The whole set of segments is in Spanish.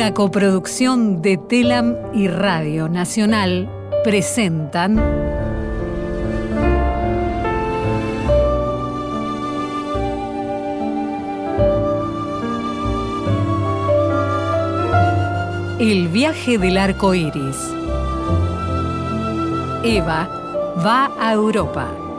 Una coproducción de Telam y Radio Nacional presentan El viaje del arco iris. Eva va a Europa.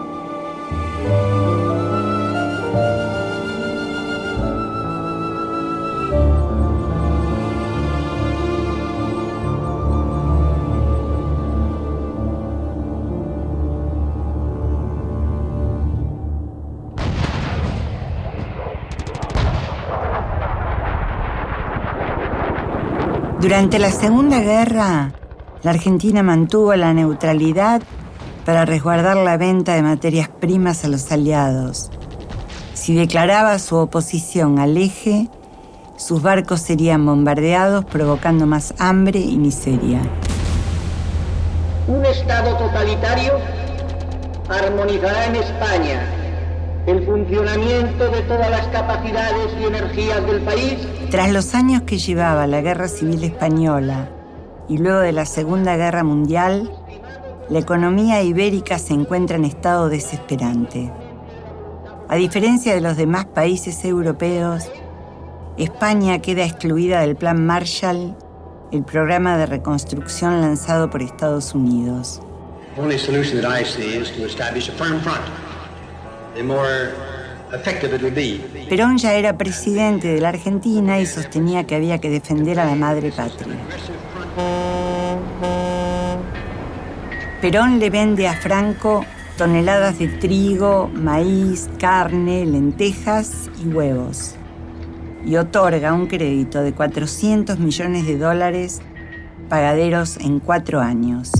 Durante la Segunda Guerra, la Argentina mantuvo la neutralidad para resguardar la venta de materias primas a los aliados. Si declaraba su oposición al eje, sus barcos serían bombardeados provocando más hambre y miseria. Un Estado totalitario armonizará en España el funcionamiento de todas las capacidades y energías del país. Tras los años que llevaba la Guerra Civil Española y luego de la Segunda Guerra Mundial, la economía ibérica se encuentra en estado desesperante. A diferencia de los demás países europeos, España queda excluida del Plan Marshall, el programa de reconstrucción lanzado por Estados Unidos. Perón ya era presidente de la Argentina y sostenía que había que defender a la madre patria. Perón le vende a Franco toneladas de trigo, maíz, carne, lentejas y huevos. Y otorga un crédito de 400 millones de dólares pagaderos en cuatro años.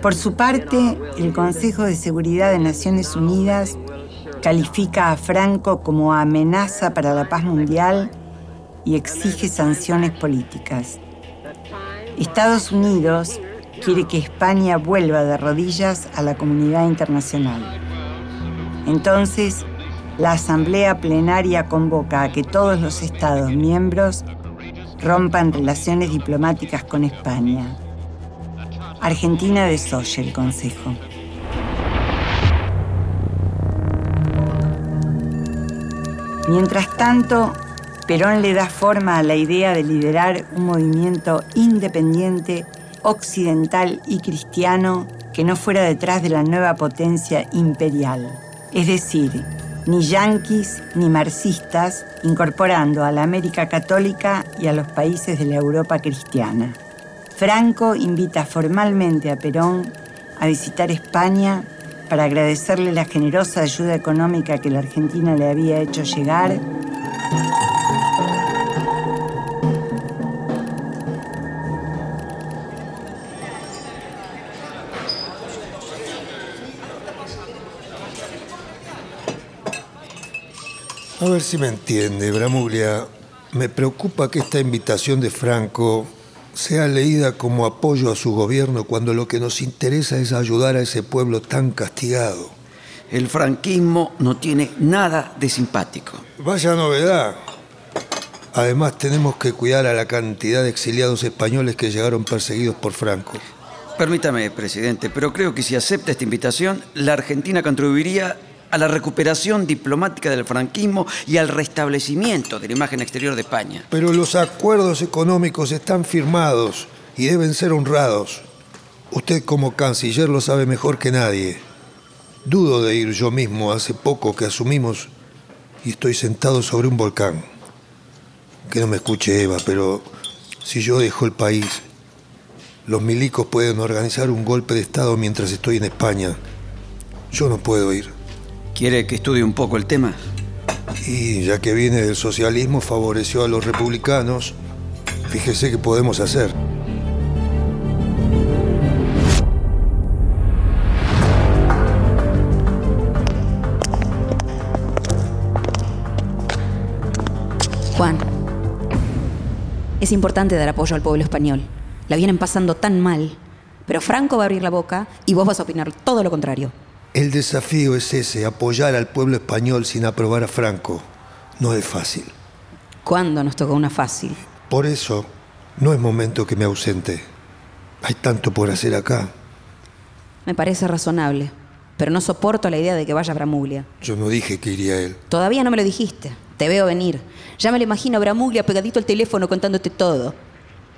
Por su parte, el Consejo de Seguridad de Naciones Unidas califica a Franco como amenaza para la paz mundial y exige sanciones políticas. Estados Unidos quiere que España vuelva de rodillas a la comunidad internacional. Entonces, la Asamblea Plenaria convoca a que todos los Estados miembros rompan relaciones diplomáticas con España. Argentina desoye el Consejo. Mientras tanto, Perón le da forma a la idea de liderar un movimiento independiente, occidental y cristiano que no fuera detrás de la nueva potencia imperial. Es decir, ni yanquis ni marxistas, incorporando a la América católica y a los países de la Europa cristiana. Franco invita formalmente a Perón a visitar España para agradecerle la generosa ayuda económica que la Argentina le había hecho llegar. A ver si me entiende, Bramuglia. Me preocupa que esta invitación de Franco sea leída como apoyo a su gobierno cuando lo que nos interesa es ayudar a ese pueblo tan castigado. El franquismo no tiene nada de simpático. Vaya novedad. Además tenemos que cuidar a la cantidad de exiliados españoles que llegaron perseguidos por Franco. Permítame, presidente, pero creo que si acepta esta invitación, la Argentina contribuiría a la recuperación diplomática del franquismo y al restablecimiento de la imagen exterior de España. Pero los acuerdos económicos están firmados y deben ser honrados. Usted como canciller lo sabe mejor que nadie. Dudo de ir yo mismo hace poco que asumimos y estoy sentado sobre un volcán. Que no me escuche Eva, pero si yo dejo el país, los milicos pueden organizar un golpe de Estado mientras estoy en España. Yo no puedo ir. ¿Quiere que estudie un poco el tema? Y ya que viene del socialismo, favoreció a los republicanos. Fíjese qué podemos hacer. Juan, es importante dar apoyo al pueblo español. La vienen pasando tan mal. Pero Franco va a abrir la boca y vos vas a opinar todo lo contrario. El desafío es ese, apoyar al pueblo español sin aprobar a Franco. No es fácil. ¿Cuándo nos tocó una fácil? Por eso, no es momento que me ausente. Hay tanto por hacer acá. Me parece razonable, pero no soporto la idea de que vaya a Bramuglia. Yo no dije que iría él. Todavía no me lo dijiste. Te veo venir. Ya me lo imagino a Bramuglia pegadito al teléfono contándote todo.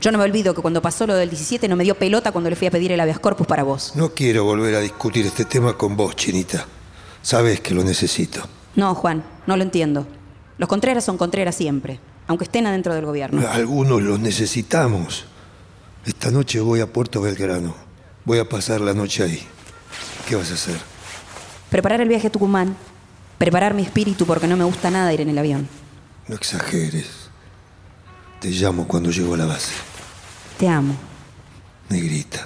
Yo no me olvido que cuando pasó lo del 17 no me dio pelota cuando le fui a pedir el habeas corpus para vos. No quiero volver a discutir este tema con vos, Chinita. Sabes que lo necesito. No, Juan, no lo entiendo. Los Contreras son Contreras siempre, aunque estén adentro del gobierno. Algunos los necesitamos. Esta noche voy a Puerto Belgrano. Voy a pasar la noche ahí. ¿Qué vas a hacer? Preparar el viaje a Tucumán. Preparar mi espíritu porque no me gusta nada ir en el avión. No exageres. Te llamo cuando llego a la base. Te amo. Negrita.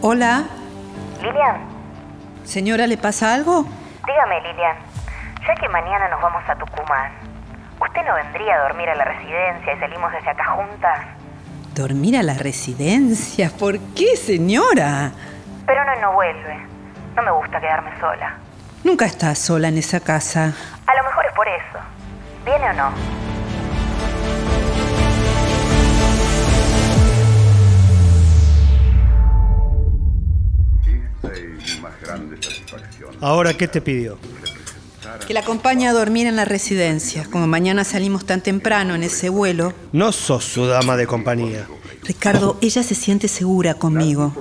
Hola. Lilian, Señora, ¿le pasa algo? dígame Lilian, ya que mañana nos vamos a Tucumán, ¿usted no vendría a dormir a la residencia y salimos desde acá juntas? ¿Dormir a la residencia? ¿Por qué, señora? Pero no, no vuelve. No me gusta quedarme sola. Nunca estás sola en esa casa. A lo mejor es por eso. ¿Viene o no? Ahora, ¿qué te pidió? Que la acompañe a dormir en la residencia. Como mañana salimos tan temprano en ese vuelo. No sos su dama de compañía. Ricardo, ella se siente segura conmigo.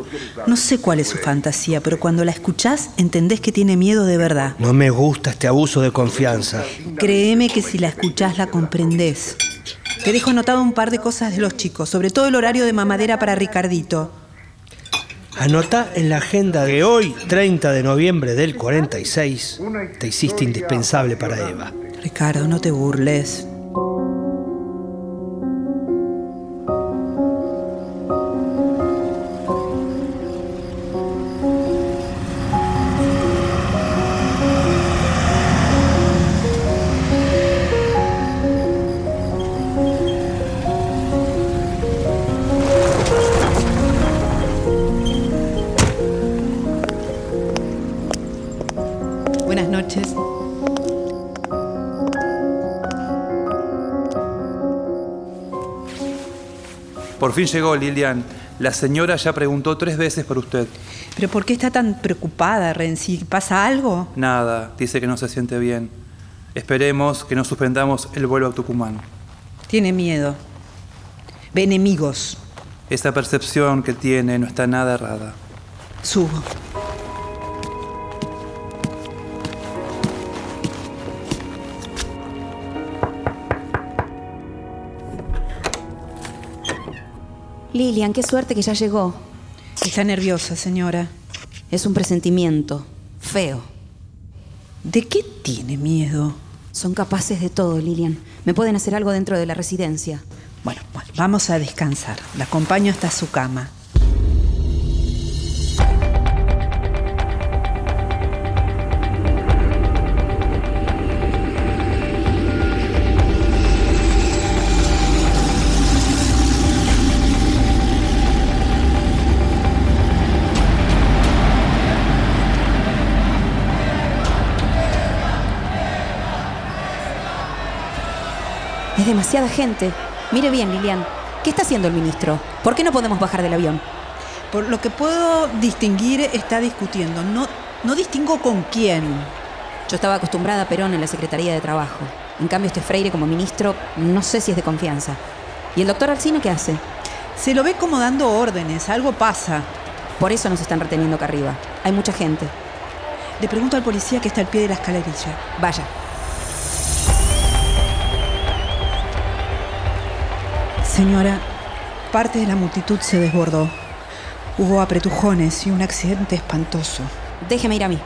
No sé cuál es su fantasía, pero cuando la escuchás entendés que tiene miedo de verdad. No me gusta este abuso de confianza. Créeme que si la escuchás la comprendés. Te dejo anotado un par de cosas de los chicos, sobre todo el horario de mamadera para Ricardito. Anota en la agenda de hoy, 30 de noviembre del 46, te hiciste indispensable para Eva. Ricardo, no te burles. Por fin llegó Lilian. La señora ya preguntó tres veces por usted. ¿Pero por qué está tan preocupada, Renzi? ¿Pasa algo? Nada, dice que no se siente bien. Esperemos que no suspendamos el vuelo a Tucumán. Tiene miedo. Ve enemigos. Esa percepción que tiene no está nada errada. Subo. Lilian, qué suerte que ya llegó. Está nerviosa, señora. Es un presentimiento. Feo. ¿De qué tiene miedo? Son capaces de todo, Lilian. Me pueden hacer algo dentro de la residencia. Bueno, bueno, vamos a descansar. La acompaño hasta su cama. Demasiada gente. Mire bien, Lilian. ¿Qué está haciendo el ministro? ¿Por qué no podemos bajar del avión? Por lo que puedo distinguir, está discutiendo. No, no distingo con quién. Yo estaba acostumbrada a Perón en la Secretaría de Trabajo. En cambio, este Freire como ministro, no sé si es de confianza. ¿Y el doctor Alcino qué hace? Se lo ve como dando órdenes. Algo pasa. Por eso nos están reteniendo acá arriba. Hay mucha gente. Le pregunto al policía que está al pie de la escalerilla. Vaya. Señora, parte de la multitud se desbordó. Hubo apretujones y un accidente espantoso. Déjeme ir a mí.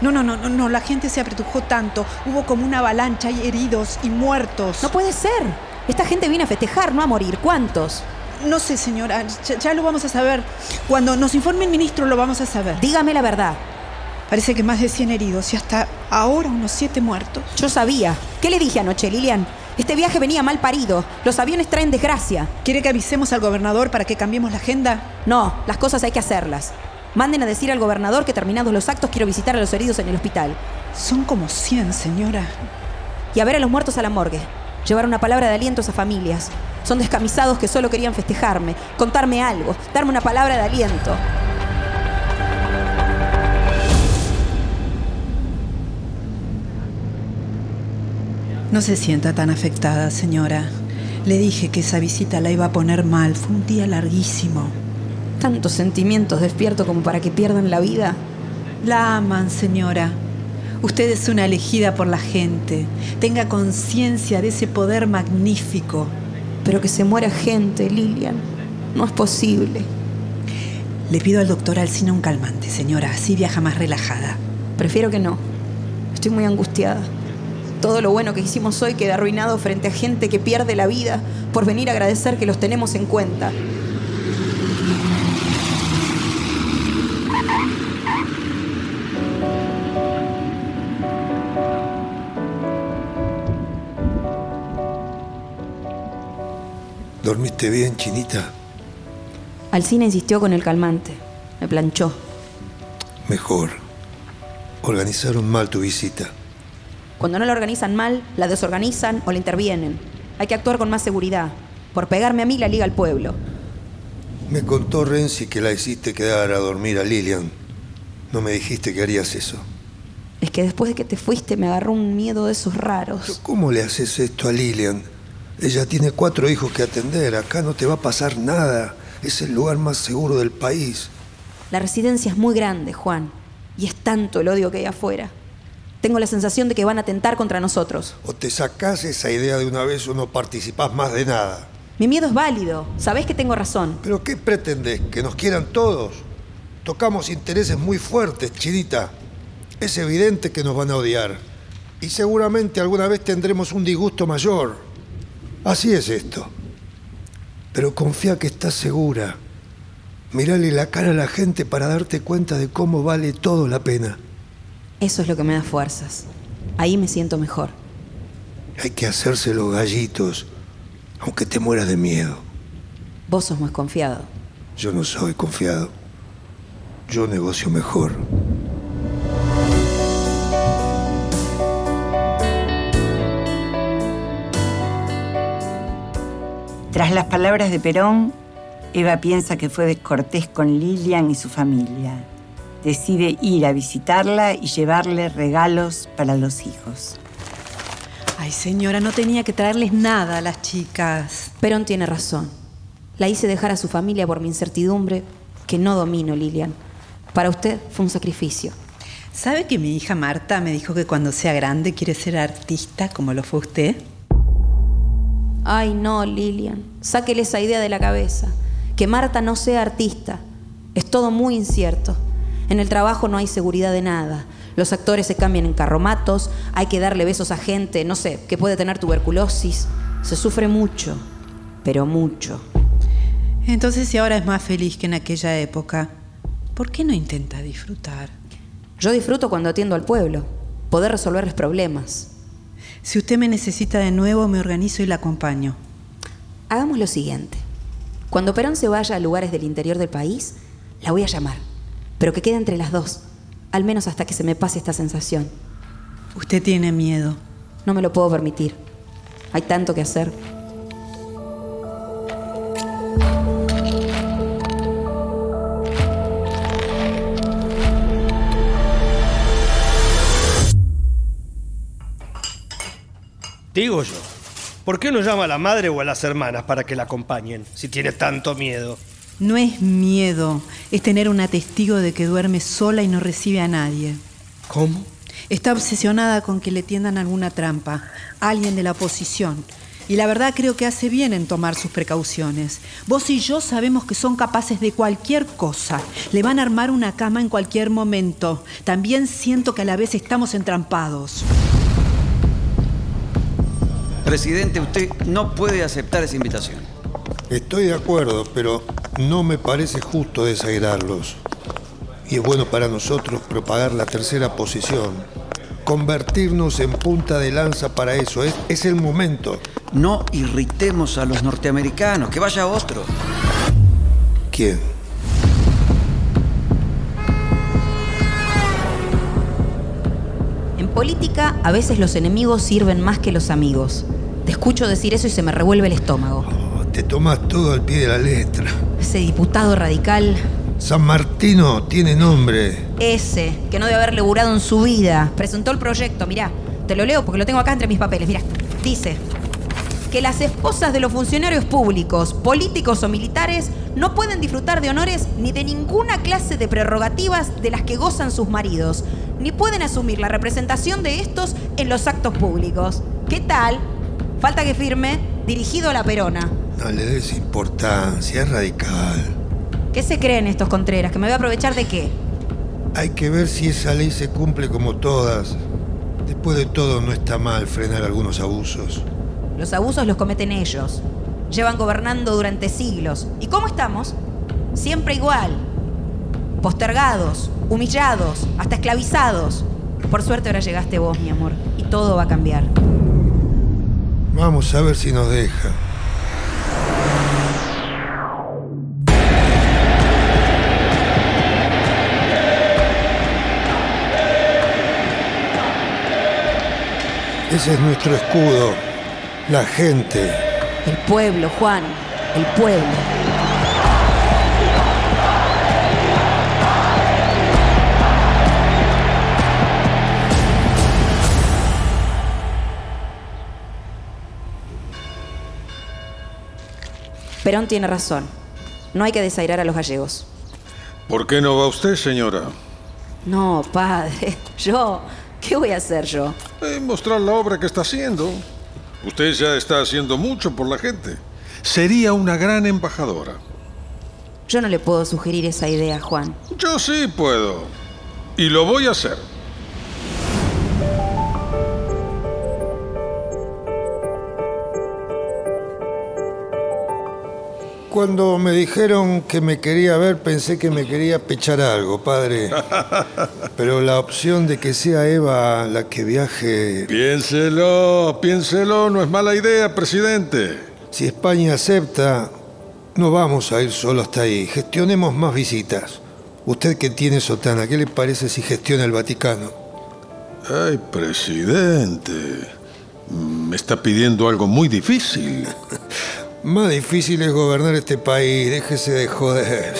No, no, no, no, no, la gente se apretujó tanto. Hubo como una avalancha y heridos y muertos. No puede ser. Esta gente viene a festejar, no a morir. ¿Cuántos? No sé, señora, ya, ya lo vamos a saber. Cuando nos informe el ministro lo vamos a saber. Dígame la verdad. Parece que más de 100 heridos y hasta ahora unos 7 muertos. Yo sabía. ¿Qué le dije anoche, Lilian? Este viaje venía mal parido. Los aviones traen desgracia. ¿Quiere que avisemos al gobernador para que cambiemos la agenda? No, las cosas hay que hacerlas. Manden a decir al gobernador que terminados los actos quiero visitar a los heridos en el hospital. Son como 100, señora. Y a ver a los muertos a la morgue. Llevar una palabra de aliento a esas familias. Son descamisados que solo querían festejarme, contarme algo, darme una palabra de aliento. No se sienta tan afectada, señora. Le dije que esa visita la iba a poner mal. Fue un día larguísimo. Tantos sentimientos despierto como para que pierdan la vida. La aman, señora. Usted es una elegida por la gente. Tenga conciencia de ese poder magnífico. Pero que se muera gente, Lilian. No es posible. Le pido al doctor Alcina un calmante, señora. Así viaja más relajada. Prefiero que no. Estoy muy angustiada. Todo lo bueno que hicimos hoy queda arruinado frente a gente que pierde la vida por venir a agradecer que los tenemos en cuenta. ¿Dormiste bien, Chinita? Alcina insistió con el calmante. Me planchó. Mejor. Organizaron mal tu visita. Cuando no la organizan mal, la desorganizan o la intervienen. Hay que actuar con más seguridad. Por pegarme a mí la liga al pueblo. Me contó Renzi que la hiciste quedar a dormir a Lilian. No me dijiste que harías eso. Es que después de que te fuiste me agarró un miedo de esos raros. ¿Cómo le haces esto a Lilian? Ella tiene cuatro hijos que atender. Acá no te va a pasar nada. Es el lugar más seguro del país. La residencia es muy grande, Juan. Y es tanto el odio que hay afuera. Tengo la sensación de que van a atentar contra nosotros. O te sacás esa idea de una vez o no participás más de nada. Mi miedo es válido. Sabés que tengo razón. ¿Pero qué pretendés? ¿Que nos quieran todos? Tocamos intereses muy fuertes, Chidita. Es evidente que nos van a odiar. Y seguramente alguna vez tendremos un disgusto mayor. Así es esto. Pero confía que estás segura. Mirale la cara a la gente para darte cuenta de cómo vale todo la pena. Eso es lo que me da fuerzas. Ahí me siento mejor. Hay que hacerse los gallitos, aunque te mueras de miedo. Vos sos más confiado. Yo no soy confiado. Yo negocio mejor. Tras las palabras de Perón, Eva piensa que fue descortés con Lilian y su familia. Decide ir a visitarla y llevarle regalos para los hijos. Ay, señora, no tenía que traerles nada a las chicas. Perón tiene razón. La hice dejar a su familia por mi incertidumbre, que no domino, Lilian. Para usted fue un sacrificio. ¿Sabe que mi hija Marta me dijo que cuando sea grande quiere ser artista como lo fue usted? Ay, no, Lilian. Sáquele esa idea de la cabeza. Que Marta no sea artista. Es todo muy incierto. En el trabajo no hay seguridad de nada. Los actores se cambian en carromatos, hay que darle besos a gente, no sé, que puede tener tuberculosis. Se sufre mucho, pero mucho. Entonces, si ahora es más feliz que en aquella época, ¿por qué no intenta disfrutar? Yo disfruto cuando atiendo al pueblo, poder resolverles problemas. Si usted me necesita de nuevo, me organizo y la acompaño. Hagamos lo siguiente. Cuando Perón se vaya a lugares del interior del país, la voy a llamar pero que quede entre las dos, al menos hasta que se me pase esta sensación. Usted tiene miedo. No me lo puedo permitir. Hay tanto que hacer. Digo yo, ¿por qué no llama a la madre o a las hermanas para que la acompañen, si tiene tanto miedo? No es miedo, es tener una testigo de que duerme sola y no recibe a nadie. ¿Cómo? Está obsesionada con que le tiendan alguna trampa, alguien de la oposición. Y la verdad creo que hace bien en tomar sus precauciones. Vos y yo sabemos que son capaces de cualquier cosa. Le van a armar una cama en cualquier momento. También siento que a la vez estamos entrampados. Presidente, usted no puede aceptar esa invitación. Estoy de acuerdo, pero no me parece justo desairarlos. Y es bueno para nosotros propagar la tercera posición. Convertirnos en punta de lanza para eso. Es, es el momento. No irritemos a los norteamericanos, que vaya otro. ¿Quién? En política, a veces los enemigos sirven más que los amigos. Te escucho decir eso y se me revuelve el estómago. Te tomas todo al pie de la letra. Ese diputado radical, San Martino tiene nombre. ese, que no debe haber laburado en su vida, presentó el proyecto, mirá. Te lo leo porque lo tengo acá entre mis papeles, mirá. Dice que las esposas de los funcionarios públicos, políticos o militares no pueden disfrutar de honores ni de ninguna clase de prerrogativas de las que gozan sus maridos, ni pueden asumir la representación de estos en los actos públicos. ¿Qué tal? Falta que firme, dirigido a la Perona. No le des importancia, es radical. ¿Qué se creen estos Contreras? ¿Que me voy a aprovechar de qué? Hay que ver si esa ley se cumple como todas. Después de todo, no está mal frenar algunos abusos. Los abusos los cometen ellos. Llevan gobernando durante siglos. ¿Y cómo estamos? Siempre igual. Postergados, humillados, hasta esclavizados. Por suerte ahora llegaste vos, mi amor, y todo va a cambiar. Vamos a ver si nos deja. Ese es nuestro escudo, la gente. El pueblo, Juan, el pueblo. Perón tiene razón. No hay que desairar a los gallegos. ¿Por qué no va usted, señora? No, padre. Yo. ¿Qué voy a hacer yo? Eh, mostrar la obra que está haciendo. Usted ya está haciendo mucho por la gente. Sería una gran embajadora. Yo no le puedo sugerir esa idea, Juan. Yo sí puedo. Y lo voy a hacer. Cuando me dijeron que me quería ver, pensé que me quería pechar algo, padre. Pero la opción de que sea Eva la que viaje... Piénselo, piénselo, no es mala idea, presidente. Si España acepta, no vamos a ir solo hasta ahí. Gestionemos más visitas. Usted que tiene sotana, ¿qué le parece si gestiona el Vaticano? Ay, presidente. Me está pidiendo algo muy difícil. Más difícil es gobernar este país, déjese de joder.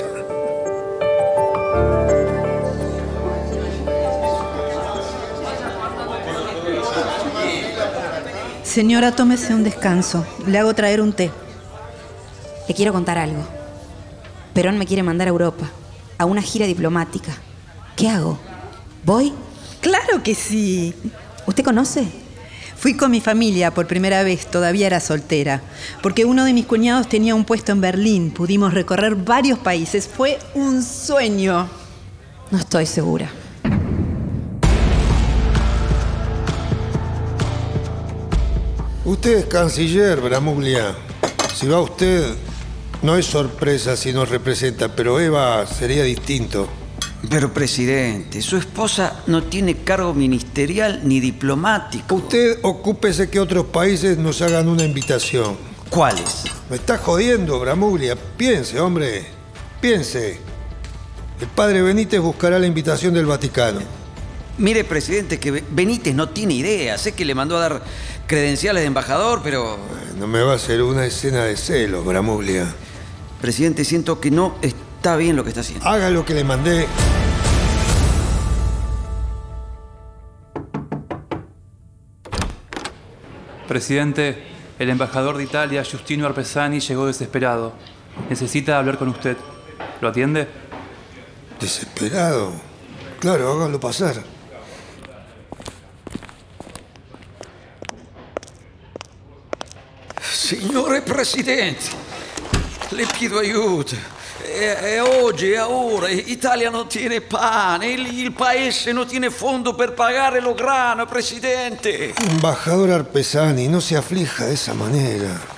Señora, tómese un descanso. Le hago traer un té. Le quiero contar algo. Perón me quiere mandar a Europa, a una gira diplomática. ¿Qué hago? ¿Voy? Claro que sí. ¿Usted conoce? Fui con mi familia por primera vez, todavía era soltera, porque uno de mis cuñados tenía un puesto en Berlín. Pudimos recorrer varios países. Fue un sueño. No estoy segura. Usted es canciller, Bramuglia. Si va usted, no es sorpresa si nos representa, pero Eva sería distinto. Pero, presidente, su esposa no tiene cargo ministerial ni diplomático. Usted ocúpese que otros países nos hagan una invitación. ¿Cuáles? Me está jodiendo, Bramuglia. Piense, hombre. Piense. El padre Benítez buscará la invitación del Vaticano. Mire, presidente, que Benítez no tiene idea. Sé que le mandó a dar credenciales de embajador, pero... No me va a hacer una escena de celos, Bramuglia. Presidente, siento que no está bien lo que está haciendo. Haga lo que le mandé. Presidente, el embajador de Italia, Giustino Arpesani, llegó desesperado. Necesita hablar con usted. ¿Lo atiende? ¿Desesperado? Claro, hágalo pasar. Signore Presidente, le chiedo aiuto eh, oggi, è ora, l'Italia tiene pane, il, il paese no tiene fondo per pagare lo grano, presidente. Embajador Arpesani, no se aflija de esa manera.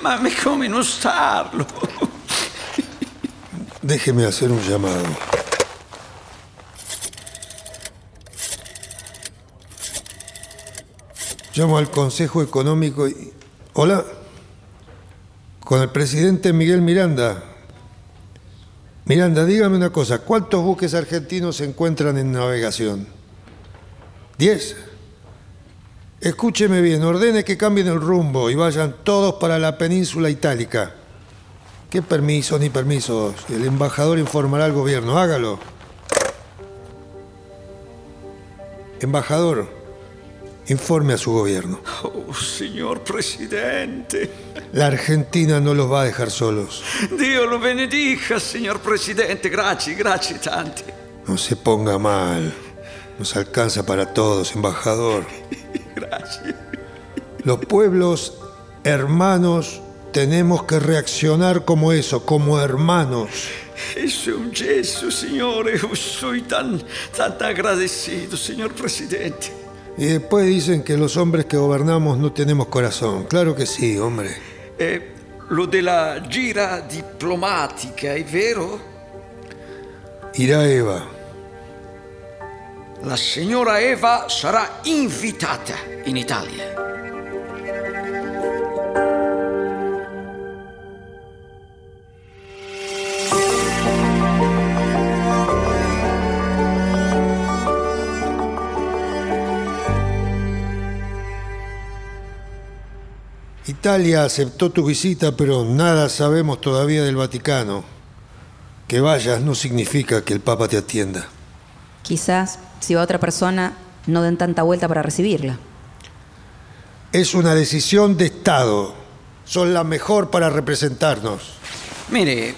Ma come non starlo? Déjeme hacer un llamado. Llamo al Consejo Económico y... Hola. Con el presidente Miguel Miranda. Miranda, dígame una cosa. ¿Cuántos buques argentinos se encuentran en navegación? ¿Diez? Escúcheme bien, ordene que cambien el rumbo y vayan todos para la península itálica. ¿Qué permiso ni permisos? El embajador informará al gobierno. Hágalo. Embajador, informe a su gobierno. Oh, señor presidente. La Argentina no los va a dejar solos. Dios lo benedica, señor presidente. Gracias, gracias tanti. No se ponga mal. Nos alcanza para todos, embajador. Gracias. Los pueblos hermanos tenemos que reaccionar como eso, como hermanos. Es un gesto, señor. Yo soy tan, tan agradecido, señor presidente. Y después dicen que los hombres que gobernamos no tenemos corazón. Claro que sí, hombre. Eh, lo de la gira diplomática, ¿es vero? Irá Eva. La signora Eva sarà invitata in Italia. Italia aceptó tu visita, pero nada sabemos todavía del Vaticano. Que vayas no significa que el Papa te atienda. Quizás, si va otra persona, no den tanta vuelta para recibirla. Es una decisión de Estado. Son la mejor para representarnos. Mire,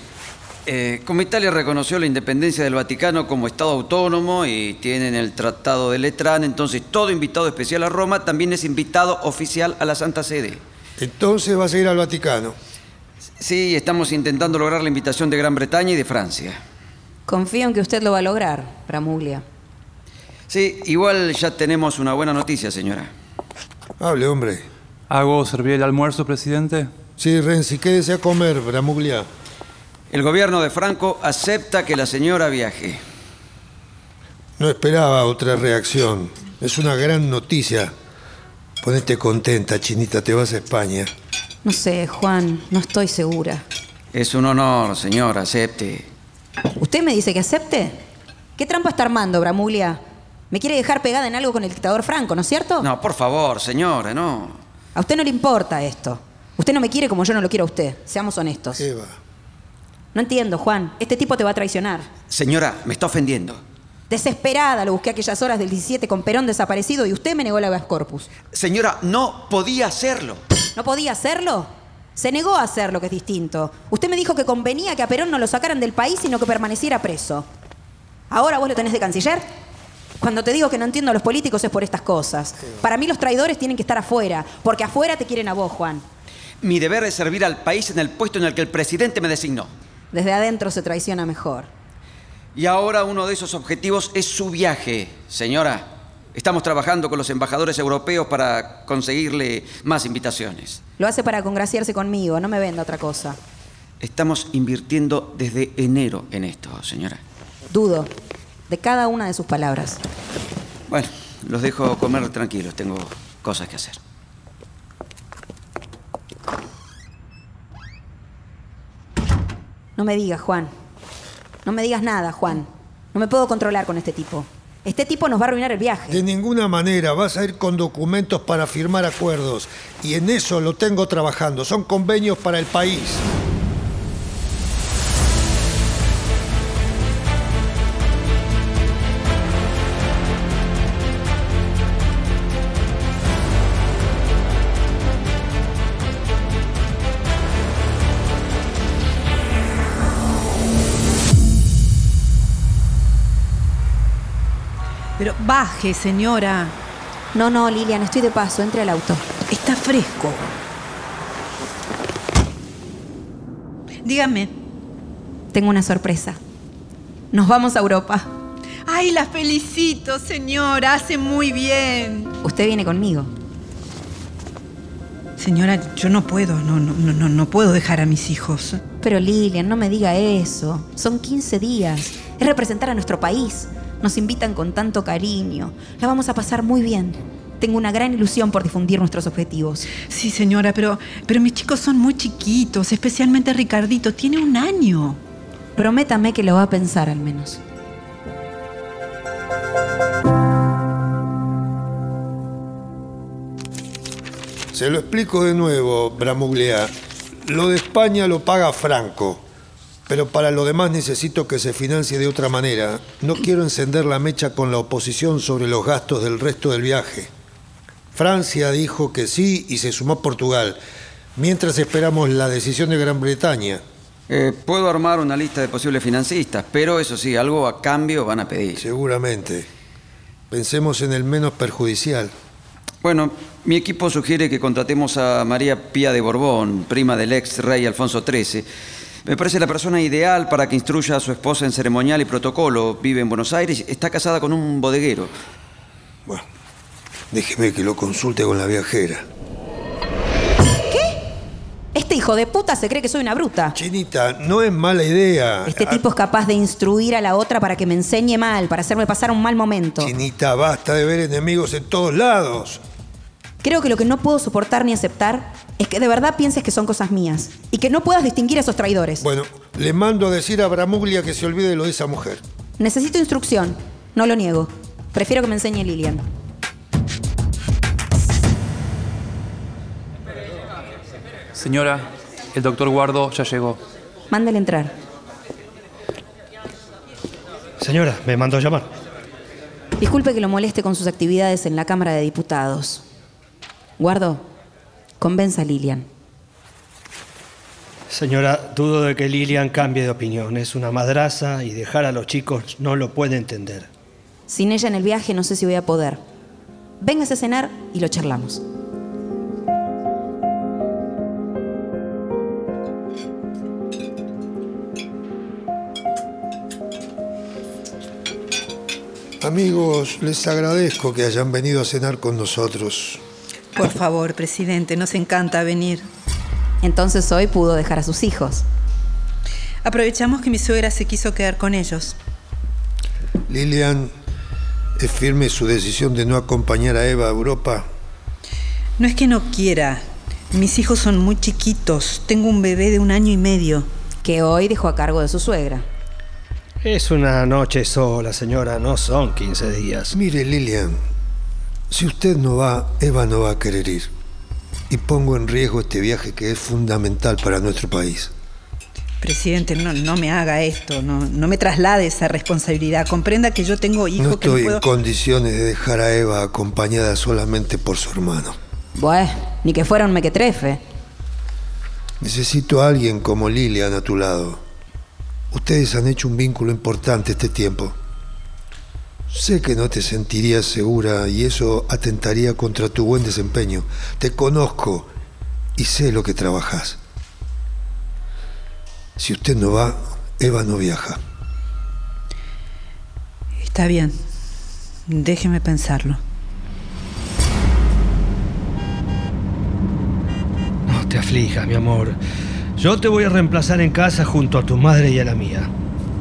eh, como Italia reconoció la independencia del Vaticano como Estado autónomo y tienen el Tratado de Letrán, entonces todo invitado especial a Roma también es invitado oficial a la Santa Sede. Entonces vas a ir al Vaticano. Sí, estamos intentando lograr la invitación de Gran Bretaña y de Francia. Confío en que usted lo va a lograr, Bramuglia. Sí, igual ya tenemos una buena noticia, señora. Hable, hombre. ¿Hago servir el almuerzo, presidente? Sí, Renzi, quédese a comer, Bramuglia. El gobierno de Franco acepta que la señora viaje. No esperaba otra reacción. Es una gran noticia. Ponete contenta, Chinita, te vas a España. No sé, Juan, no estoy segura. Es un honor, señora, acepte. ¿Usted me dice que acepte? ¿Qué trampa está armando, Bramuglia? Me quiere dejar pegada en algo con el dictador Franco, ¿no es cierto? No, por favor, señora, no. A usted no le importa esto. Usted no me quiere como yo no lo quiero a usted. Seamos honestos. Eva. No entiendo, Juan. Este tipo te va a traicionar. Señora, me está ofendiendo. Desesperada lo busqué a aquellas horas del 17 con Perón desaparecido y usted me negó el habeas corpus. Señora, no podía hacerlo. ¿No podía hacerlo? Se negó a hacerlo, que es distinto. Usted me dijo que convenía que a Perón no lo sacaran del país, sino que permaneciera preso. ¿Ahora vos lo tenés de canciller? Cuando te digo que no entiendo a los políticos es por estas cosas. Para mí los traidores tienen que estar afuera, porque afuera te quieren a vos, Juan. Mi deber es servir al país en el puesto en el que el presidente me designó. Desde adentro se traiciona mejor. Y ahora uno de esos objetivos es su viaje, señora. Estamos trabajando con los embajadores europeos para conseguirle más invitaciones. Lo hace para congraciarse conmigo, no me venda otra cosa. Estamos invirtiendo desde enero en esto, señora. Dudo de cada una de sus palabras. Bueno, los dejo comer tranquilos, tengo cosas que hacer. No me digas, Juan. No me digas nada, Juan. No me puedo controlar con este tipo. Este tipo nos va a arruinar el viaje. De ninguna manera, vas a ir con documentos para firmar acuerdos. Y en eso lo tengo trabajando. Son convenios para el país. Baje, señora. No, no, Lilian, estoy de paso. Entre al auto. Está fresco. Dígame. Tengo una sorpresa. Nos vamos a Europa. Ay, la felicito, señora. Hace muy bien. Usted viene conmigo. Señora, yo no puedo, no, no, no, no puedo dejar a mis hijos. Pero Lilian, no me diga eso. Son 15 días. Es representar a nuestro país. Nos invitan con tanto cariño. La vamos a pasar muy bien. Tengo una gran ilusión por difundir nuestros objetivos. Sí, señora, pero, pero mis chicos son muy chiquitos, especialmente Ricardito. Tiene un año. Prométame que lo va a pensar al menos. Se lo explico de nuevo, Bramuglia. Lo de España lo paga Franco, pero para lo demás necesito que se financie de otra manera. No quiero encender la mecha con la oposición sobre los gastos del resto del viaje. Francia dijo que sí y se sumó Portugal, mientras esperamos la decisión de Gran Bretaña. Eh, puedo armar una lista de posibles financistas, pero eso sí, algo a cambio van a pedir. Seguramente. Pensemos en el menos perjudicial. Bueno, mi equipo sugiere que contratemos a María Pía de Borbón, prima del ex rey Alfonso XIII. Me parece la persona ideal para que instruya a su esposa en ceremonial y protocolo. Vive en Buenos Aires, está casada con un bodeguero. Bueno, déjeme que lo consulte con la viajera. Este hijo de puta se cree que soy una bruta. Chinita, no es mala idea. Este tipo es capaz de instruir a la otra para que me enseñe mal, para hacerme pasar un mal momento. Chinita, basta de ver enemigos en todos lados. Creo que lo que no puedo soportar ni aceptar es que de verdad pienses que son cosas mías y que no puedas distinguir a esos traidores. Bueno, le mando a decir a Bramuglia que se olvide de lo de esa mujer. Necesito instrucción, no lo niego. Prefiero que me enseñe Lilian. Señora, el doctor Guardo ya llegó. Mándale entrar. Señora, me mandó a llamar. Disculpe que lo moleste con sus actividades en la Cámara de Diputados. Guardo, convenza a Lilian. Señora, dudo de que Lilian cambie de opinión. Es una madraza y dejar a los chicos no lo puede entender. Sin ella en el viaje no sé si voy a poder. Véngase a cenar y lo charlamos. Amigos, les agradezco que hayan venido a cenar con nosotros. Por favor, presidente, nos encanta venir. Entonces hoy pudo dejar a sus hijos. Aprovechamos que mi suegra se quiso quedar con ellos. Lilian, ¿es firme su decisión de no acompañar a Eva a Europa? No es que no quiera. Mis hijos son muy chiquitos. Tengo un bebé de un año y medio. Que hoy dejó a cargo de su suegra. Es una noche sola, señora, no son 15 días. Mire, Lilian, si usted no va, Eva no va a querer ir. Y pongo en riesgo este viaje que es fundamental para nuestro país. Presidente, no, no me haga esto, no, no me traslade esa responsabilidad. Comprenda que yo tengo hijos No que no estoy puedo... en condiciones de dejar a Eva acompañada solamente por su hermano. Bueh, ni que fuera un mequetrefe. Necesito a alguien como Lilian a tu lado. Ustedes han hecho un vínculo importante este tiempo. Sé que no te sentirías segura y eso atentaría contra tu buen desempeño. Te conozco y sé lo que trabajas. Si usted no va, Eva no viaja. Está bien. Déjeme pensarlo. No te aflijas, mi amor. Yo te voy a reemplazar en casa junto a tu madre y a la mía.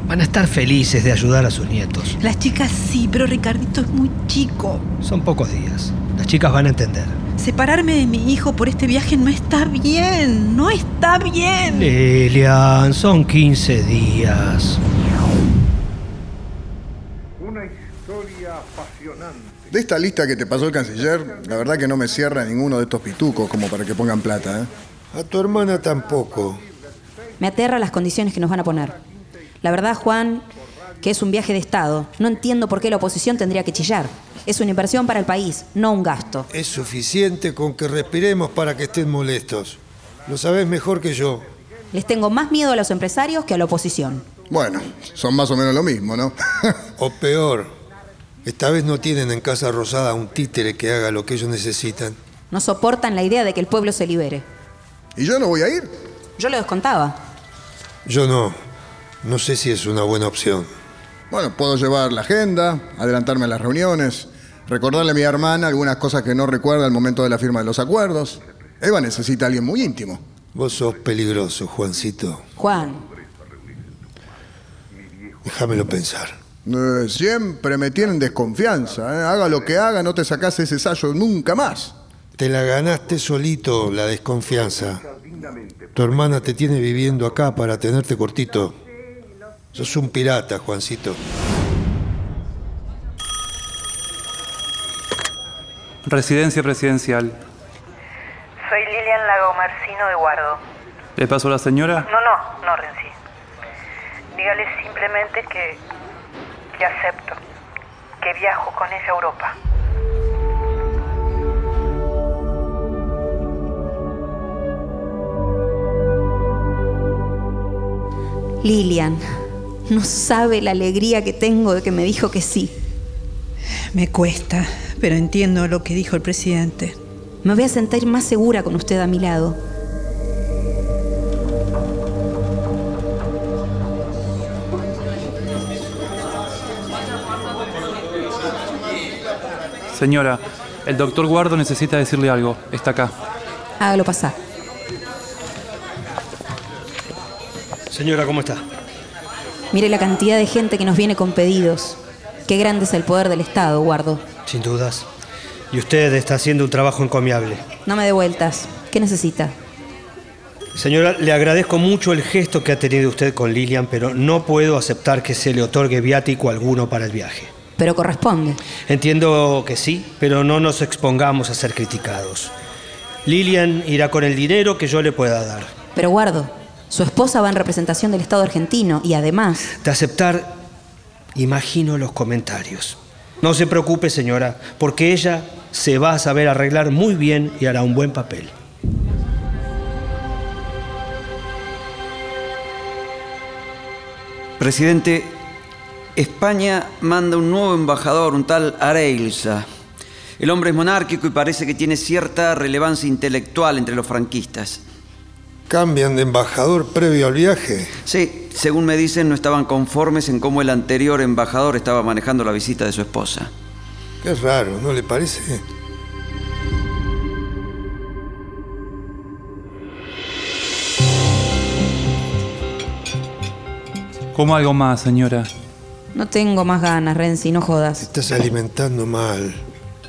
Van a estar felices de ayudar a sus nietos. Las chicas sí, pero Ricardito es muy chico. Son pocos días. Las chicas van a entender. Separarme de mi hijo por este viaje no está bien. No está bien. Lilian, son 15 días. Una historia apasionante. De esta lista que te pasó el canciller, la verdad que no me cierra ninguno de estos pitucos como para que pongan plata, ¿eh? A tu hermana tampoco. Me aterra las condiciones que nos van a poner. La verdad, Juan, que es un viaje de Estado. No entiendo por qué la oposición tendría que chillar. Es una inversión para el país, no un gasto. Es suficiente con que respiremos para que estén molestos. Lo sabes mejor que yo. Les tengo más miedo a los empresarios que a la oposición. Bueno, son más o menos lo mismo, ¿no? O peor, esta vez no tienen en Casa Rosada un títere que haga lo que ellos necesitan. No soportan la idea de que el pueblo se libere. ¿Y yo no voy a ir? Yo lo descontaba. Yo no. No sé si es una buena opción. Bueno, puedo llevar la agenda, adelantarme a las reuniones, recordarle a mi hermana algunas cosas que no recuerda al momento de la firma de los acuerdos. Eva necesita a alguien muy íntimo. Vos sos peligroso, Juancito. Juan, Déjamelo pensar. Eh, siempre me tienen desconfianza. ¿eh? Haga lo que haga, no te sacás ese sallo nunca más. Te la ganaste solito, la desconfianza. Tu hermana te tiene viviendo acá para tenerte cortito. Sos un pirata, Juancito. Residencia presidencial. Soy Lilian Lago Marcino de Guardo. ¿Le paso a la señora? No, no, no, Renzi. Dígale simplemente que, que acepto, que viajo con ella a Europa. Lilian, no sabe la alegría que tengo de que me dijo que sí. Me cuesta, pero entiendo lo que dijo el presidente. Me voy a sentir más segura con usted a mi lado. Señora, el doctor Guardo necesita decirle algo. Está acá. Hágalo pasar. Señora, ¿cómo está? Mire la cantidad de gente que nos viene con pedidos. Qué grande es el poder del Estado, Guardo. Sin dudas. Y usted está haciendo un trabajo encomiable. No me dé vueltas. ¿Qué necesita? Señora, le agradezco mucho el gesto que ha tenido usted con Lilian, pero no puedo aceptar que se le otorgue viático alguno para el viaje. Pero corresponde. Entiendo que sí, pero no nos expongamos a ser criticados. Lilian irá con el dinero que yo le pueda dar. Pero Guardo, su esposa va en representación del Estado argentino y además... De aceptar, imagino los comentarios. No se preocupe, señora, porque ella se va a saber arreglar muy bien y hará un buen papel. Presidente, España manda un nuevo embajador, un tal Areilza. El hombre es monárquico y parece que tiene cierta relevancia intelectual entre los franquistas. ¿Cambian de embajador previo al viaje? Sí, según me dicen, no estaban conformes en cómo el anterior embajador estaba manejando la visita de su esposa. Qué raro, ¿no le parece? ¿Cómo algo más, señora? No tengo más ganas, Renzi, no jodas. Estás alimentando mal.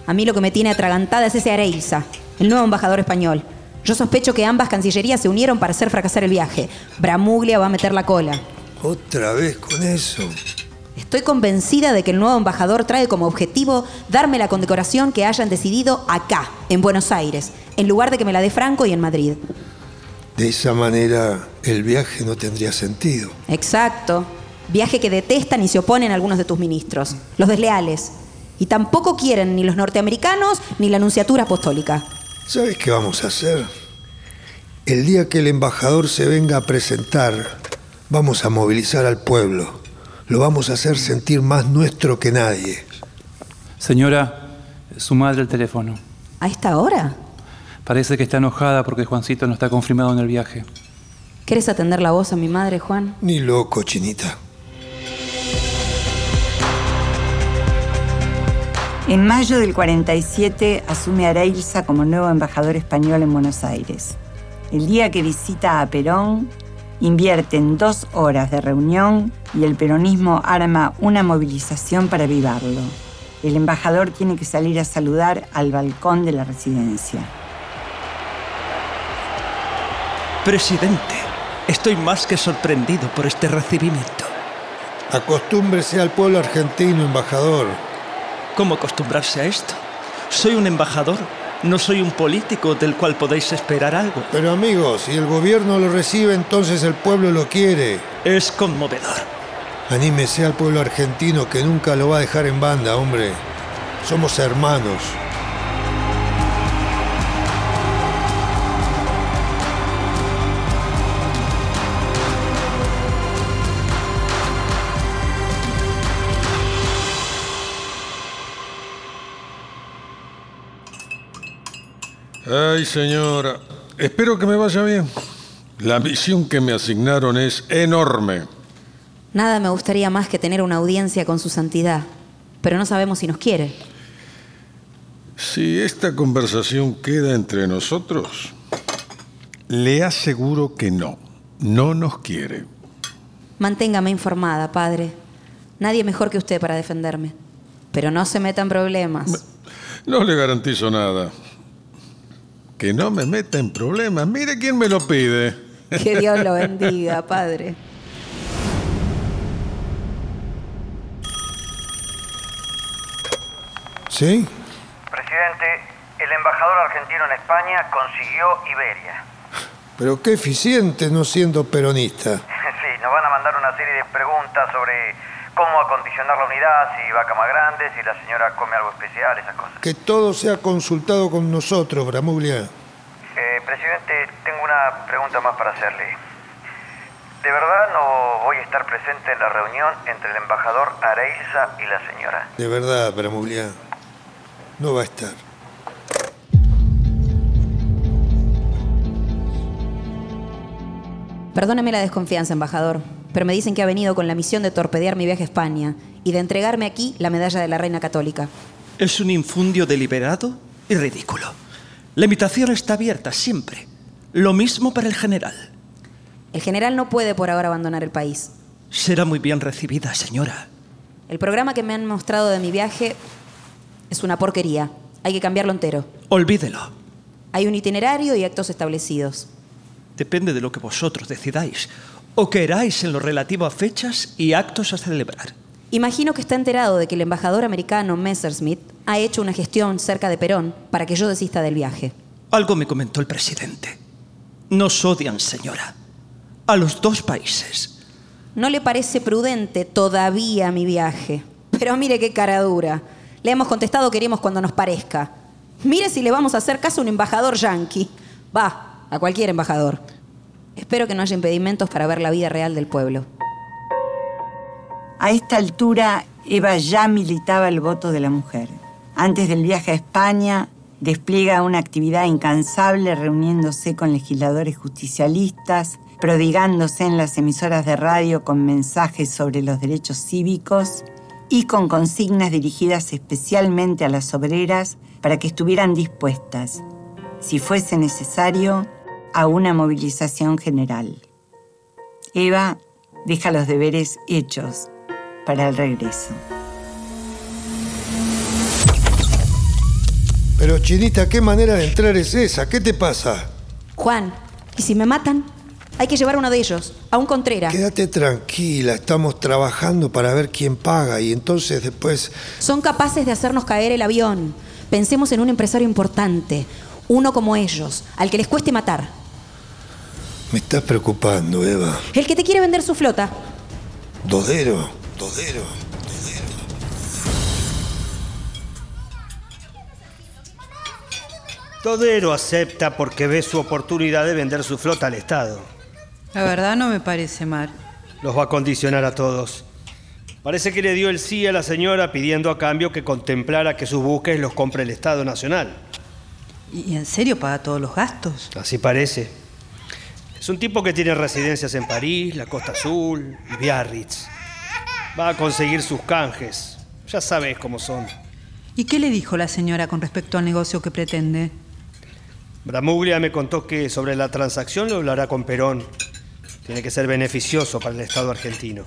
A mí lo que me tiene atragantada es ese Areiza, el nuevo embajador español. Yo sospecho que ambas cancillerías se unieron para hacer fracasar el viaje. Bramuglia va a meter la cola. Otra vez con eso. Estoy convencida de que el nuevo embajador trae como objetivo darme la condecoración que hayan decidido acá, en Buenos Aires, en lugar de que me la dé Franco y en Madrid. De esa manera el viaje no tendría sentido. Exacto. Viaje que detestan y se oponen algunos de tus ministros, los desleales. Y tampoco quieren ni los norteamericanos ni la Anunciatura Apostólica. ¿Sabes qué vamos a hacer? El día que el embajador se venga a presentar, vamos a movilizar al pueblo. Lo vamos a hacer sentir más nuestro que nadie. Señora, su madre el teléfono. ¿A esta hora? Parece que está enojada porque Juancito no está confirmado en el viaje. ¿Quieres atender la voz a mi madre, Juan? Ni loco, chinita. En mayo del 47 asume Areilza como nuevo embajador español en Buenos Aires. El día que visita a Perón, invierte en dos horas de reunión y el peronismo arma una movilización para avivarlo. El embajador tiene que salir a saludar al balcón de la residencia. Presidente, estoy más que sorprendido por este recibimiento. Acostúmbrese al pueblo argentino, embajador. ¿Cómo acostumbrarse a esto? Soy un embajador, no soy un político del cual podéis esperar algo. Pero amigos, si el gobierno lo recibe, entonces el pueblo lo quiere. Es conmovedor. Anímese al pueblo argentino que nunca lo va a dejar en banda, hombre. Somos hermanos. Ay, señora, espero que me vaya bien. La misión que me asignaron es enorme. Nada me gustaría más que tener una audiencia con su santidad, pero no sabemos si nos quiere. Si esta conversación queda entre nosotros, le aseguro que no, no nos quiere. Manténgame informada, padre. Nadie mejor que usted para defenderme. Pero no se meta en problemas. No le garantizo nada. Que no me meta en problemas. Mire quién me lo pide. Que Dios lo bendiga, padre. ¿Sí? Presidente, el embajador argentino en España consiguió Iberia. Pero qué eficiente no siendo peronista. Sí, nos van a mandar una serie de preguntas sobre cómo acondicionar la unidad, si va a cama grande, si la señora come algo especial, esas cosas. Que todo sea consultado con nosotros, Bramuglia. Eh, presidente, tengo una pregunta más para hacerle. ¿De verdad no voy a estar presente en la reunión entre el embajador Areiza y la señora? De verdad, Bramuglia. No va a estar. Perdóneme la desconfianza, embajador, pero me dicen que ha venido con la misión de torpedear mi viaje a España y de entregarme aquí la medalla de la Reina Católica. Es un infundio deliberado y ridículo. La invitación está abierta siempre. Lo mismo para el general. El general no puede por ahora abandonar el país. Será muy bien recibida, señora. El programa que me han mostrado de mi viaje es una porquería. Hay que cambiarlo entero. Olvídelo. Hay un itinerario y actos establecidos. Depende de lo que vosotros decidáis o queráis en lo relativo a fechas y actos a celebrar. Imagino que está enterado de que el embajador americano Messerschmitt ha hecho una gestión cerca de Perón para que yo desista del viaje. Algo me comentó el presidente. Nos odian, señora. A los dos países. No le parece prudente todavía mi viaje. Pero mire qué cara dura. Le hemos contestado que iremos cuando nos parezca. Mire si le vamos a hacer caso a un embajador yanqui. Va, a cualquier embajador. Espero que no haya impedimentos para ver la vida real del pueblo. A esta altura, Eva ya militaba el voto de la mujer. Antes del viaje a España, despliega una actividad incansable reuniéndose con legisladores justicialistas, prodigándose en las emisoras de radio con mensajes sobre los derechos cívicos y con consignas dirigidas especialmente a las obreras para que estuvieran dispuestas, si fuese necesario, a una movilización general. Eva deja los deberes hechos para el regreso. Pero Chinita, ¿qué manera de entrar es esa? ¿Qué te pasa? Juan, ¿y si me matan? Hay que llevar a uno de ellos, a un Contreras. Quédate tranquila, estamos trabajando para ver quién paga y entonces después... Son capaces de hacernos caer el avión. Pensemos en un empresario importante, uno como ellos, al que les cueste matar. Me estás preocupando, Eva. El que te quiere vender su flota. Dodero, Dodero. Todero acepta porque ve su oportunidad de vender su flota al Estado. La verdad no me parece mal. Los va a condicionar a todos. Parece que le dio el sí a la señora pidiendo a cambio que contemplara que sus buques los compre el Estado Nacional. ¿Y en serio paga todos los gastos? Así parece. Es un tipo que tiene residencias en París, la Costa Azul y Biarritz. Va a conseguir sus canjes. Ya sabes cómo son. ¿Y qué le dijo la señora con respecto al negocio que pretende? Bramuglia me contó que sobre la transacción lo hablará con Perón. Tiene que ser beneficioso para el Estado argentino.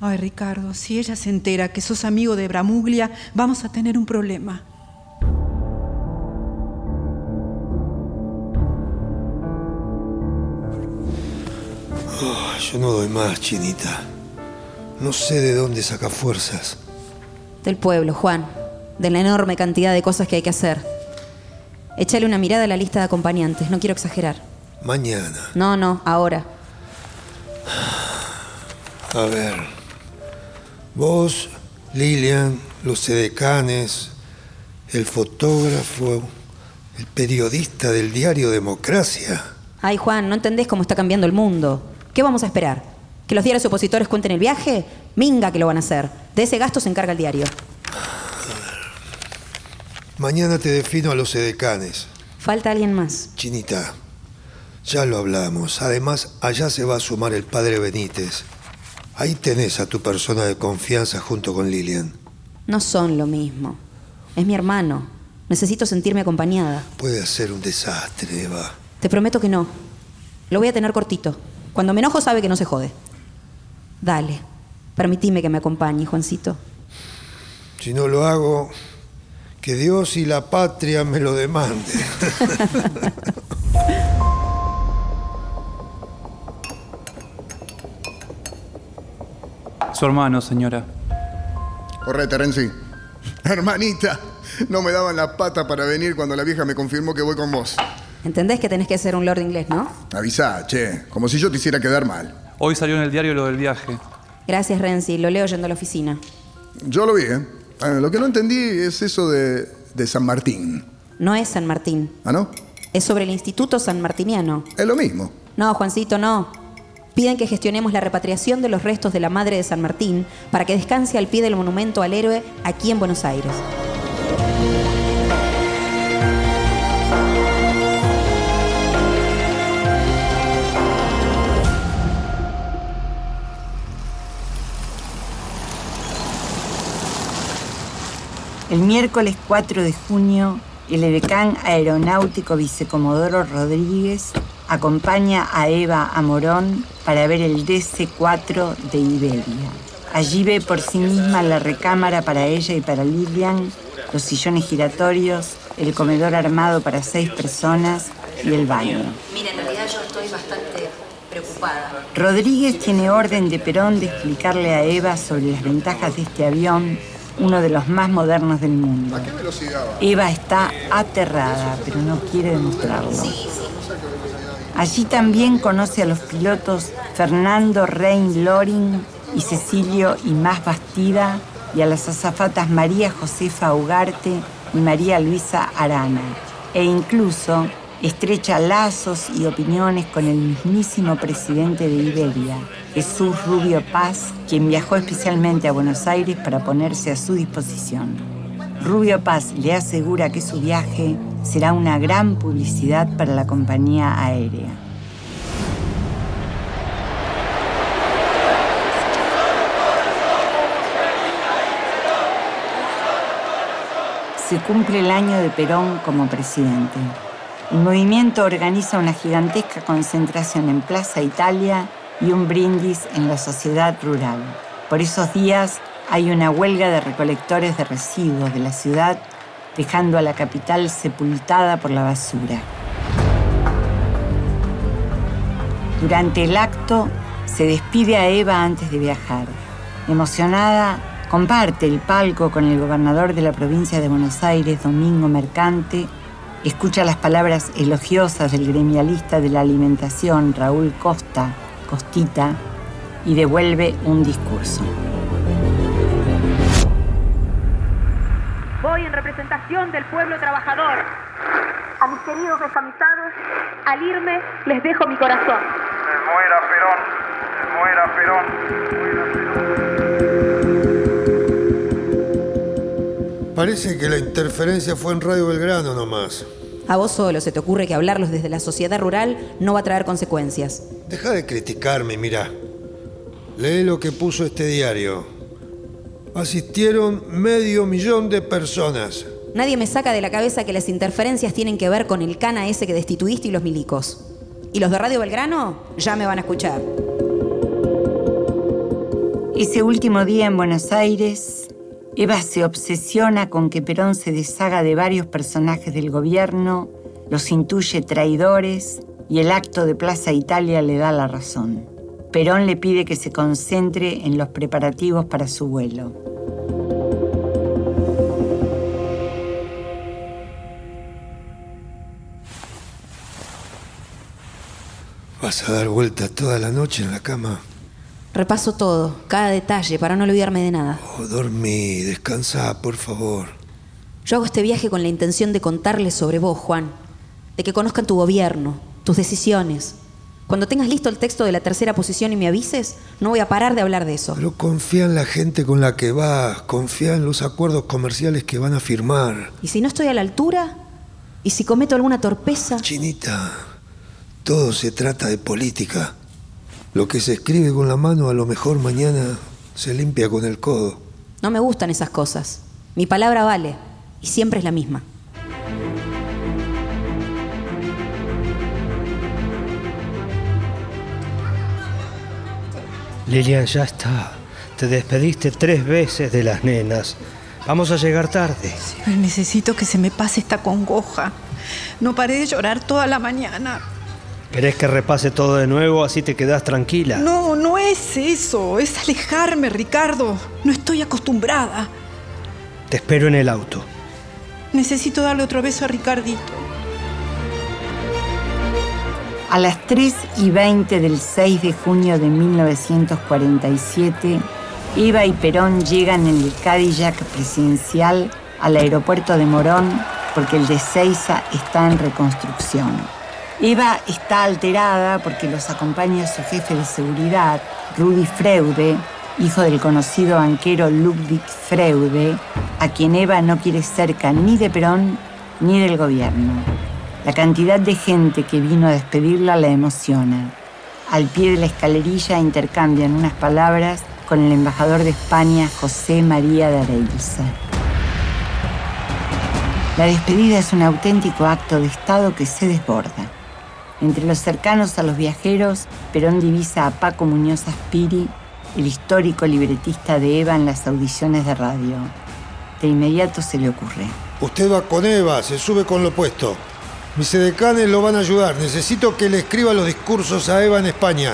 Ay, Ricardo, si ella se entera que sos amigo de Bramuglia, vamos a tener un problema. Oh, yo no doy más, Chinita. No sé de dónde saca fuerzas. Del pueblo, Juan. De la enorme cantidad de cosas que hay que hacer. Échale una mirada a la lista de acompañantes, no quiero exagerar. Mañana. No, no, ahora. A ver. Vos, Lilian, los edecanes, el fotógrafo, el periodista del diario Democracia. Ay, Juan, no entendés cómo está cambiando el mundo. ¿Qué vamos a esperar? ¿Que los diarios opositores cuenten el viaje? Minga que lo van a hacer. De ese gasto se encarga el diario. Mañana te defino a los edecanes. Falta alguien más. Chinita, ya lo hablamos. Además, allá se va a sumar el padre Benítez. Ahí tenés a tu persona de confianza junto con Lilian. No son lo mismo. Es mi hermano. Necesito sentirme acompañada. Puede ser un desastre, Eva. Te prometo que no. Lo voy a tener cortito. Cuando me enojo sabe que no se jode. Dale. Permitime que me acompañe, Juancito. Si no lo hago, que Dios y la patria me lo demanden. Su hermano, señora. Correte, Renzi. Hermanita, no me daban la pata para venir cuando la vieja me confirmó que voy con vos. ¿Entendés que tenés que ser un lord inglés, no? Avisá, che, como si yo te hiciera quedar mal. Hoy salió en el diario lo del viaje. Gracias, Renzi. Lo leo yendo a la oficina. Yo lo vi, ¿eh? Ah, lo que no entendí es eso de, de San Martín. No es San Martín. ¿Ah, no? Es sobre el Instituto San Martiniano. Es lo mismo. No, Juancito, no. Piden que gestionemos la repatriación de los restos de la madre de San Martín para que descanse al pie del monumento al héroe aquí en Buenos Aires. El miércoles 4 de junio, el edecán aeronáutico vicecomodoro Rodríguez acompaña a Eva Amorón para ver el DC-4 de Iberia. Allí ve por sí misma la recámara para ella y para Lilian, los sillones giratorios, el comedor armado para seis personas y el baño. Mira, en realidad yo estoy bastante preocupada. Rodríguez tiene orden de Perón de explicarle a Eva sobre las ventajas de este avión, uno de los más modernos del mundo. ¿A qué velocidad va? Eva está aterrada, pero no quiere demostrarlo. Allí también conoce a los pilotos Fernando Rein Loring y Cecilio y Más Bastida y a las azafatas María Josefa Ugarte y María Luisa Arana. E incluso estrecha lazos y opiniones con el mismísimo presidente de Iberia, Jesús Rubio Paz, quien viajó especialmente a Buenos Aires para ponerse a su disposición. Rubio Paz le asegura que su viaje será una gran publicidad para la compañía aérea. Se cumple el año de Perón como presidente. El movimiento organiza una gigantesca concentración en Plaza Italia y un brindis en la sociedad rural. Por esos días hay una huelga de recolectores de residuos de la ciudad, dejando a la capital sepultada por la basura. Durante el acto, se despide a Eva antes de viajar. Emocionada, comparte el palco con el gobernador de la provincia de Buenos Aires, Domingo Mercante, escucha las palabras elogiosas del gremialista de la alimentación, Raúl Costa, Costita, y devuelve un discurso. Voy en representación del pueblo trabajador. A mis queridos desamistados, al irme les dejo mi corazón. muera Perón, muera Perón. Parece que la interferencia fue en Radio Belgrano nomás. A vos solo se te ocurre que hablarlos desde la sociedad rural no va a traer consecuencias. Deja de criticarme, mira. Lee lo que puso este diario. Asistieron medio millón de personas. Nadie me saca de la cabeza que las interferencias tienen que ver con el cana ese que destituiste y los milicos. Y los de Radio Belgrano ya me van a escuchar. Ese último día en Buenos Aires, Eva se obsesiona con que Perón se deshaga de varios personajes del gobierno, los intuye traidores y el acto de Plaza Italia le da la razón. Perón le pide que se concentre en los preparativos para su vuelo. ¿Vas a dar vuelta toda la noche en la cama? Repaso todo, cada detalle, para no olvidarme de nada. Oh, dormí, descansa, por favor. Yo hago este viaje con la intención de contarles sobre vos, Juan. De que conozcan tu gobierno, tus decisiones. Cuando tengas listo el texto de la tercera posición y me avises, no voy a parar de hablar de eso. Pero confía en la gente con la que vas, confía en los acuerdos comerciales que van a firmar. ¿Y si no estoy a la altura? ¿Y si cometo alguna torpeza? Chinita, todo se trata de política. Lo que se escribe con la mano a lo mejor mañana se limpia con el codo. No me gustan esas cosas. Mi palabra vale y siempre es la misma. Lilian, ya está. Te despediste tres veces de las nenas. Vamos a llegar tarde. Pero necesito que se me pase esta congoja. No paré de llorar toda la mañana. ¿Querés que repase todo de nuevo así te quedás tranquila? No, no es eso. Es alejarme, Ricardo. No estoy acostumbrada. Te espero en el auto. Necesito darle otro beso a Ricardito. A las 3 y 20 del 6 de junio de 1947, Eva y Perón llegan en el Cadillac presidencial al aeropuerto de Morón porque el de Seiza está en reconstrucción. Eva está alterada porque los acompaña su jefe de seguridad, Rudy Freude, hijo del conocido banquero Ludwig Freude, a quien Eva no quiere cerca ni de Perón ni del gobierno. La cantidad de gente que vino a despedirla la emociona. Al pie de la escalerilla intercambian unas palabras con el embajador de España, José María de Areilza. La despedida es un auténtico acto de Estado que se desborda. Entre los cercanos a los viajeros, Perón divisa a Paco Muñoz Aspiri, el histórico libretista de Eva en las audiciones de radio. De inmediato se le ocurre. Usted va con Eva, se sube con lo puesto. Mis edecanes lo van a ayudar. Necesito que le escriba los discursos a Eva en España.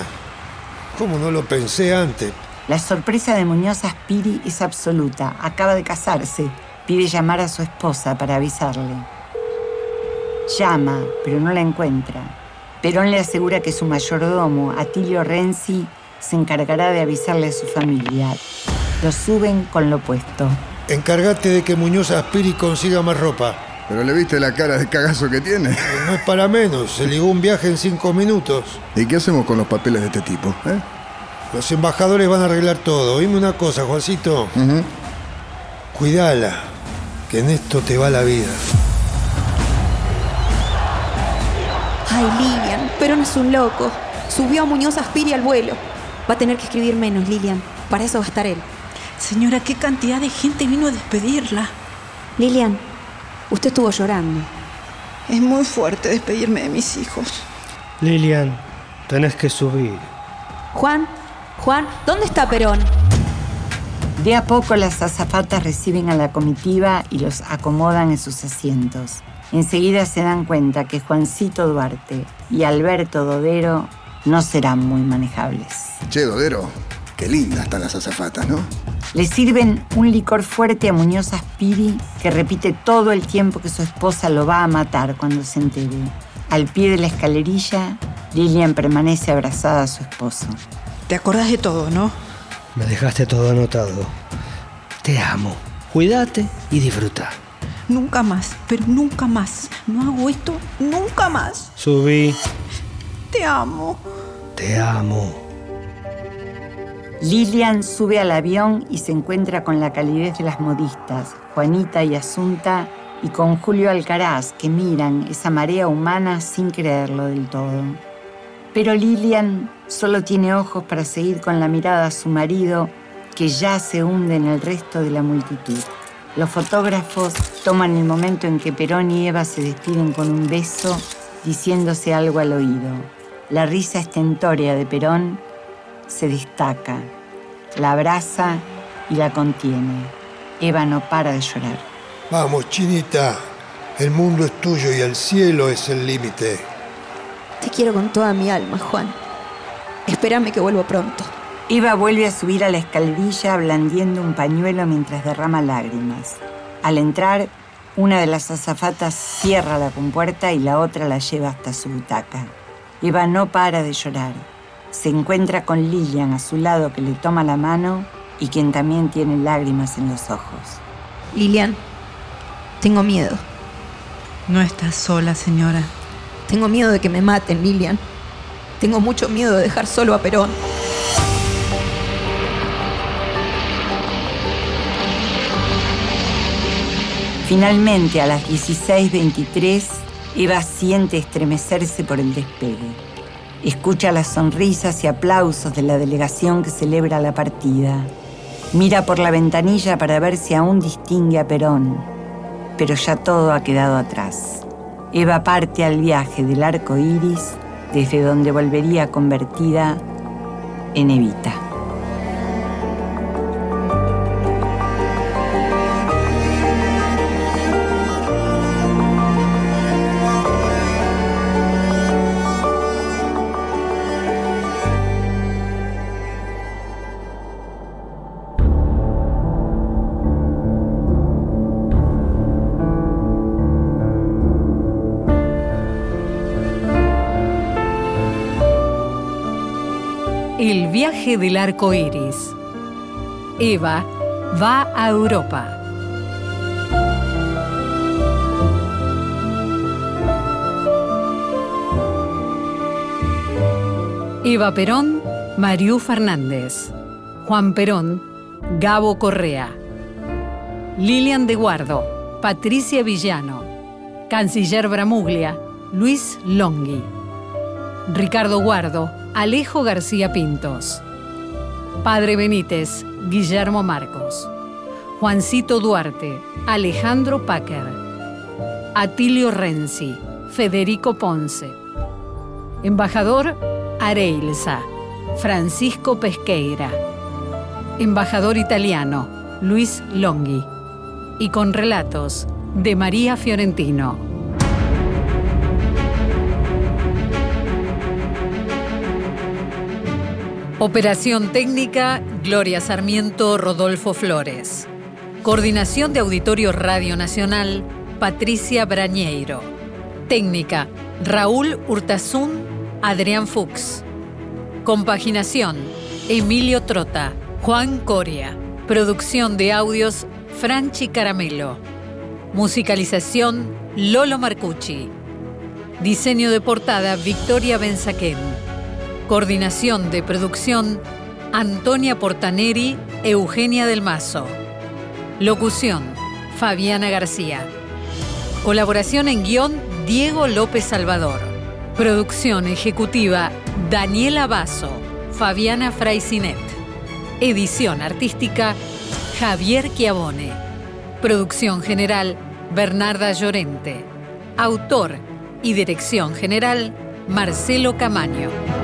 ¿Cómo no lo pensé antes? La sorpresa de Muñoz Aspiri es absoluta. Acaba de casarse. Pide llamar a su esposa para avisarle. Llama, pero no la encuentra. Perón le asegura que su mayordomo, Atilio Renzi, se encargará de avisarle a su familia. Lo suben con lo puesto. Encárgate de que Muñoz Aspiri consiga más ropa. ¿Pero le viste la cara de cagazo que tiene? No es para menos, se ligó un viaje en cinco minutos. ¿Y qué hacemos con los papeles de este tipo? eh? Los embajadores van a arreglar todo. Dime una cosa, Juancito. Cuidala, que en esto te va la vida. Ay, Lilian, Perón es un loco. Subió a Muñoz Aspiri al vuelo. Va a tener que escribir menos, Lilian. Para eso va a estar él. Señora, ¿qué cantidad de gente vino a despedirla? Lilian, usted estuvo llorando. Es muy fuerte despedirme de mis hijos. Lilian, tenés que subir. Juan, Juan, ¿dónde está Perón? De a poco las azafatas reciben a la comitiva y los acomodan en sus asientos. Enseguida se dan cuenta que Juancito Duarte y Alberto Dodero no serán muy manejables. Che, Dodero, qué lindas están las azafatas, ¿no? Le sirven un licor fuerte a Muñoz Aspiri que repite todo el tiempo que su esposa lo va a matar cuando se entere. Al pie de la escalerilla, Lilian permanece abrazada a su esposo. Te acordás de todo, ¿no? Me dejaste todo anotado. Te amo. Cuídate y disfruta. Nunca más, pero nunca más. No hago esto nunca más. Subí. Te amo. Te amo. Lilian sube al avión y se encuentra con la calidez de las modistas, Juanita y Asunta, y con Julio Alcaraz, que miran esa marea humana sin creerlo del todo. Pero Lilian solo tiene ojos para seguir con la mirada a su marido, que ya se hunde en el resto de la multitud. Los fotógrafos toman el momento en que Perón y Eva se despiden con un beso, diciéndose algo al oído. La risa estentórea de Perón se destaca, la abraza y la contiene. Eva no para de llorar. Vamos, Chinita. El mundo es tuyo y el cielo es el límite. Te quiero con toda mi alma, Juan. Espérame que vuelvo pronto. Eva vuelve a subir a la escalerilla blandiendo un pañuelo mientras derrama lágrimas. Al entrar, una de las azafatas cierra la compuerta y la otra la lleva hasta su butaca. Eva no para de llorar. Se encuentra con Lilian a su lado que le toma la mano y quien también tiene lágrimas en los ojos. Lilian, tengo miedo. No estás sola, señora. Tengo miedo de que me maten, Lilian. Tengo mucho miedo de dejar solo a Perón. Finalmente, a las 16.23, Eva siente estremecerse por el despegue. Escucha las sonrisas y aplausos de la delegación que celebra la partida. Mira por la ventanilla para ver si aún distingue a Perón, pero ya todo ha quedado atrás. Eva parte al viaje del arco iris, desde donde volvería convertida en Evita. Del arco iris. Eva va a Europa. Eva Perón, Mariú Fernández. Juan Perón, Gabo Correa. Lilian de Guardo, Patricia Villano. Canciller Bramuglia, Luis Longhi. Ricardo Guardo, Alejo García Pintos. Padre Benítez, Guillermo Marcos. Juancito Duarte, Alejandro Packer. Atilio Renzi, Federico Ponce. Embajador Areilza, Francisco Pesqueira. Embajador italiano, Luis Longhi. Y con relatos de María Fiorentino. Operación técnica, Gloria Sarmiento, Rodolfo Flores. Coordinación de Auditorio Radio Nacional, Patricia Brañeiro. Técnica, Raúl Hurtazún, Adrián Fuchs. Compaginación, Emilio Trota, Juan Coria. Producción de audios, Franchi Caramelo. Musicalización, Lolo Marcucci. Diseño de portada, Victoria Benzaquén. Coordinación de producción, Antonia Portaneri, Eugenia del Mazo. Locución, Fabiana García. Colaboración en guion, Diego López Salvador. Producción ejecutiva, Daniela Basso, Fabiana Fraisinet. Edición artística, Javier Chiavone. Producción general, Bernarda Llorente. Autor y dirección general, Marcelo Camaño.